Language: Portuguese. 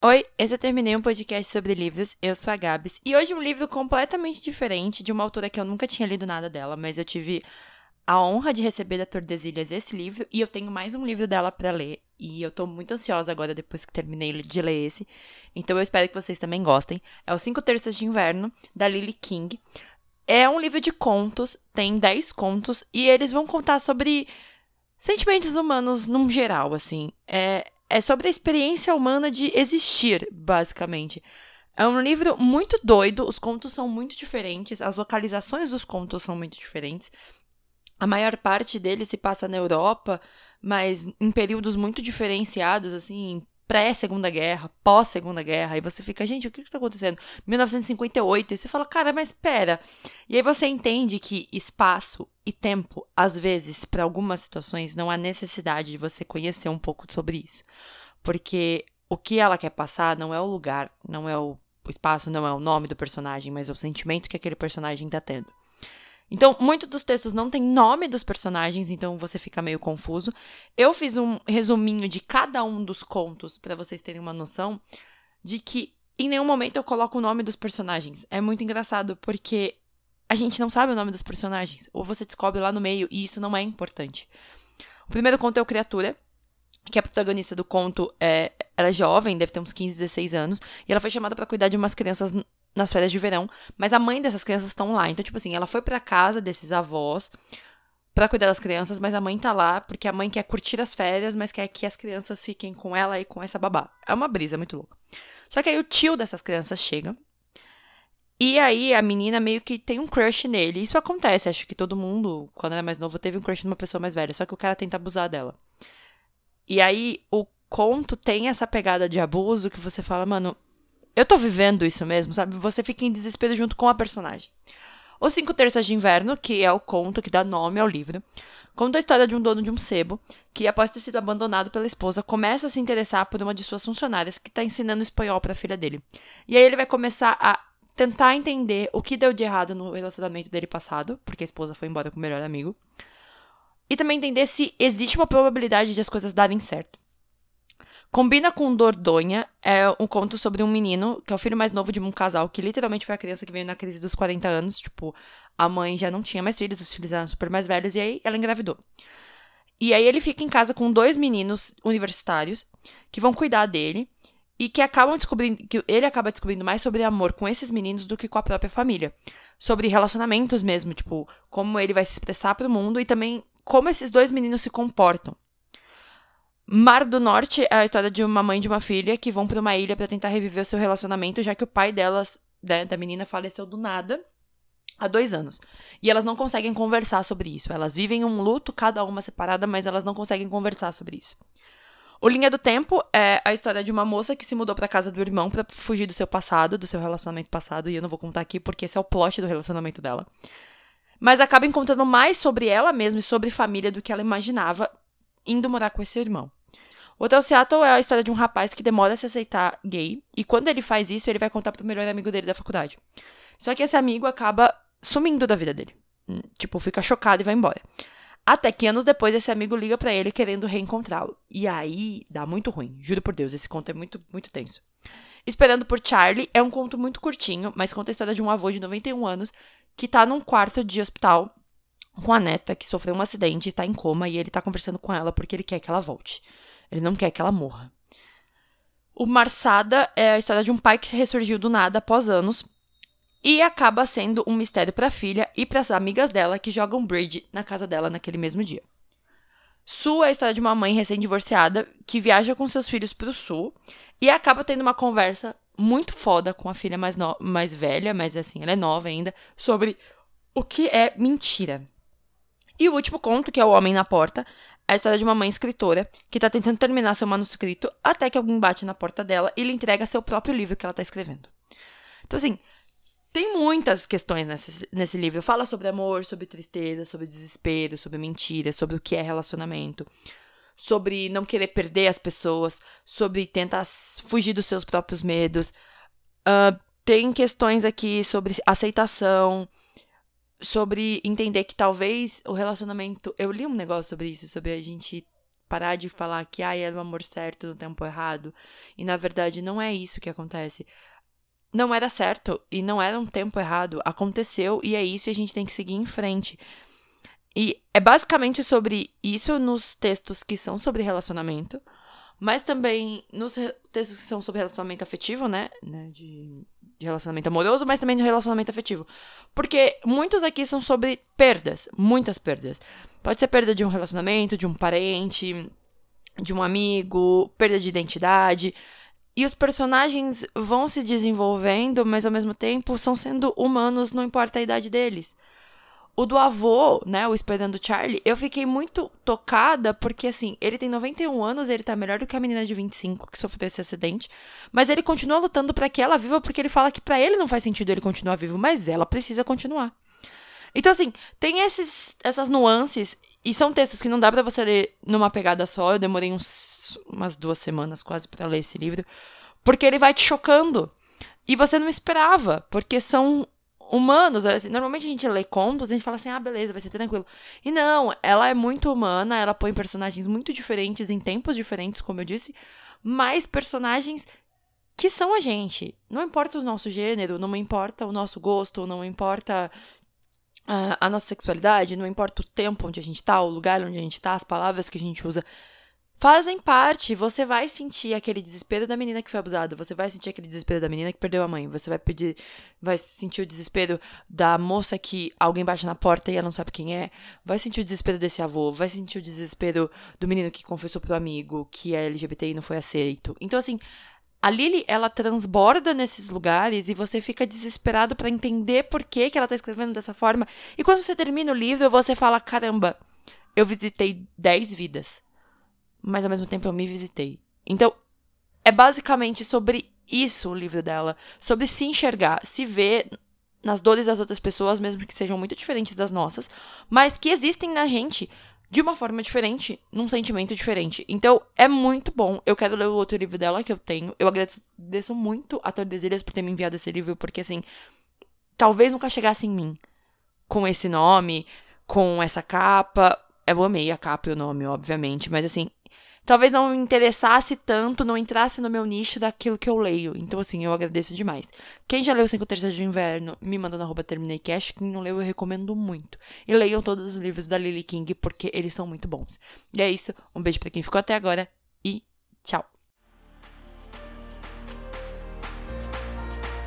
Oi, eu já terminei um podcast sobre livros, eu sou a Gabs, e hoje um livro completamente diferente, de uma autora que eu nunca tinha lido nada dela, mas eu tive a honra de receber da Tordesilhas esse livro, e eu tenho mais um livro dela para ler, e eu tô muito ansiosa agora depois que terminei de ler esse, então eu espero que vocês também gostem. É o Cinco Terças de Inverno, da Lily King. É um livro de contos, tem 10 contos, e eles vão contar sobre sentimentos humanos num geral, assim. É, é sobre a experiência humana de existir, basicamente. É um livro muito doido, os contos são muito diferentes, as localizações dos contos são muito diferentes. A maior parte deles se passa na Europa, mas em períodos muito diferenciados, assim, pré-segunda guerra, pós-segunda guerra, e você fica, gente, o que está acontecendo? 1958, e você fala, cara, mas espera. E aí você entende que espaço e tempo, às vezes, para algumas situações, não há necessidade de você conhecer um pouco sobre isso. Porque o que ela quer passar não é o lugar, não é o espaço, não é o nome do personagem, mas é o sentimento que aquele personagem está tendo. Então, muitos dos textos não tem nome dos personagens, então você fica meio confuso. Eu fiz um resuminho de cada um dos contos para vocês terem uma noção de que em nenhum momento eu coloco o nome dos personagens. É muito engraçado porque a gente não sabe o nome dos personagens, ou você descobre lá no meio e isso não é importante. O primeiro conto é o Criatura, que a protagonista do conto é, ela é jovem, deve ter uns 15, 16 anos, e ela foi chamada para cuidar de umas crianças nas férias de verão, mas a mãe dessas crianças estão lá. Então, tipo assim, ela foi para casa desses avós para cuidar das crianças, mas a mãe tá lá porque a mãe quer curtir as férias, mas quer que as crianças fiquem com ela e com essa babá. É uma brisa muito louca. Só que aí o tio dessas crianças chega. E aí a menina meio que tem um crush nele. Isso acontece, acho que todo mundo, quando era mais novo, teve um crush numa pessoa mais velha, só que o cara tenta abusar dela. E aí o conto tem essa pegada de abuso que você fala, mano, eu tô vivendo isso mesmo, sabe? Você fica em desespero junto com a personagem. Os Cinco Terças de Inverno, que é o conto que dá nome ao livro, conta a história de um dono de um sebo que, após ter sido abandonado pela esposa, começa a se interessar por uma de suas funcionárias que está ensinando espanhol para a filha dele. E aí ele vai começar a tentar entender o que deu de errado no relacionamento dele passado, porque a esposa foi embora com o melhor amigo. E também entender se existe uma probabilidade de as coisas darem certo. Combina com Dordonha, é um conto sobre um menino, que é o filho mais novo de um casal, que literalmente foi a criança que veio na crise dos 40 anos. Tipo, a mãe já não tinha mais filhos, os filhos eram super mais velhos, e aí ela engravidou. E aí ele fica em casa com dois meninos universitários que vão cuidar dele e que acabam descobrindo que ele acaba descobrindo mais sobre amor com esses meninos do que com a própria família, sobre relacionamentos mesmo, tipo, como ele vai se expressar para o mundo e também como esses dois meninos se comportam. Mar do Norte é a história de uma mãe e de uma filha que vão para uma ilha para tentar reviver o seu relacionamento, já que o pai delas, né, da menina, faleceu do nada há dois anos. E elas não conseguem conversar sobre isso. Elas vivem um luto, cada uma separada, mas elas não conseguem conversar sobre isso. O Linha do Tempo é a história de uma moça que se mudou para casa do irmão para fugir do seu passado, do seu relacionamento passado, e eu não vou contar aqui porque esse é o plot do relacionamento dela. Mas acaba encontrando mais sobre ela mesma e sobre família do que ela imaginava indo morar com esse irmão. O Hotel Seattle é a história de um rapaz que demora a se aceitar gay, e quando ele faz isso, ele vai contar pro melhor amigo dele da faculdade. Só que esse amigo acaba sumindo da vida dele. Hum, tipo, fica chocado e vai embora. Até que anos depois esse amigo liga para ele querendo reencontrá-lo. E aí dá muito ruim. Juro por Deus, esse conto é muito, muito tenso. Esperando por Charlie é um conto muito curtinho, mas conta a história de um avô de 91 anos que tá num quarto de hospital com a neta que sofreu um acidente e tá em coma e ele tá conversando com ela porque ele quer que ela volte. Ele não quer que ela morra. O Marsada é a história de um pai que ressurgiu do nada após anos e acaba sendo um mistério para a filha e para as amigas dela que jogam bridge na casa dela naquele mesmo dia. Sul é a história de uma mãe recém-divorciada que viaja com seus filhos para o sul e acaba tendo uma conversa muito foda com a filha mais, no... mais velha, mas assim, ela é nova ainda, sobre o que é mentira. E o último conto, que é O Homem na Porta, a história de uma mãe escritora que está tentando terminar seu manuscrito até que alguém bate na porta dela e lhe entrega seu próprio livro que ela está escrevendo. Então, assim, tem muitas questões nesse, nesse livro. Fala sobre amor, sobre tristeza, sobre desespero, sobre mentira, sobre o que é relacionamento, sobre não querer perder as pessoas, sobre tentar fugir dos seus próprios medos. Uh, tem questões aqui sobre aceitação, sobre entender que talvez o relacionamento. Eu li um negócio sobre isso, sobre a gente parar de falar que ah, era o amor certo no tempo errado. E na verdade não é isso que acontece. Não era certo e não era um tempo errado. Aconteceu e é isso e a gente tem que seguir em frente. E é basicamente sobre isso nos textos que são sobre relacionamento, mas também nos textos que são sobre relacionamento afetivo, né? né de, de relacionamento amoroso, mas também de relacionamento afetivo. Porque muitos aqui são sobre perdas, muitas perdas. Pode ser perda de um relacionamento, de um parente, de um amigo, perda de identidade. E os personagens vão se desenvolvendo, mas ao mesmo tempo são sendo humanos, não importa a idade deles. O do avô, né, o Esperando Charlie, eu fiquei muito tocada porque, assim, ele tem 91 anos, ele tá melhor do que a menina de 25 que sofreu esse acidente, mas ele continua lutando para que ela viva porque ele fala que para ele não faz sentido ele continuar vivo, mas ela precisa continuar. Então, assim, tem esses, essas nuances e são textos que não dá para você ler numa pegada só. Eu demorei uns, umas duas semanas quase para ler esse livro, porque ele vai te chocando. E você não esperava, porque são humanos. Assim, normalmente a gente lê contos, a gente fala assim, ah, beleza, vai ser tranquilo. E não, ela é muito humana, ela põe personagens muito diferentes em tempos diferentes, como eu disse, mas personagens que são a gente. Não importa o nosso gênero, não importa o nosso gosto, não importa a, a nossa sexualidade, não importa o tempo onde a gente tá, o lugar onde a gente tá, as palavras que a gente usa fazem parte. Você vai sentir aquele desespero da menina que foi abusada, você vai sentir aquele desespero da menina que perdeu a mãe, você vai pedir, vai sentir o desespero da moça que alguém bate na porta e ela não sabe quem é, vai sentir o desespero desse avô, vai sentir o desespero do menino que confessou pro amigo que é LGBT e não foi aceito. Então assim, a Lily, ela transborda nesses lugares e você fica desesperado para entender por que, que ela tá escrevendo dessa forma. E quando você termina o livro, você fala: caramba, eu visitei 10 vidas mas ao mesmo tempo eu me visitei. Então, é basicamente sobre isso o livro dela, sobre se enxergar, se ver nas dores das outras pessoas, mesmo que sejam muito diferentes das nossas, mas que existem na gente de uma forma diferente, num sentimento diferente. Então, é muito bom. Eu quero ler o outro livro dela que eu tenho. Eu agradeço muito a Tordesilhas por ter me enviado esse livro, porque assim, talvez nunca chegasse em mim com esse nome, com essa capa. Eu amei a capa e o nome, obviamente, mas assim, talvez não me interessasse tanto, não entrasse no meu nicho daquilo que eu leio. Então, assim, eu agradeço demais. Quem já leu Cinco Terças de Inverno, me manda na arroba Terminei Cash. Quem não leu, eu recomendo muito. E leiam todos os livros da Lily King, porque eles são muito bons. E é isso. Um beijo para quem ficou até agora e tchau.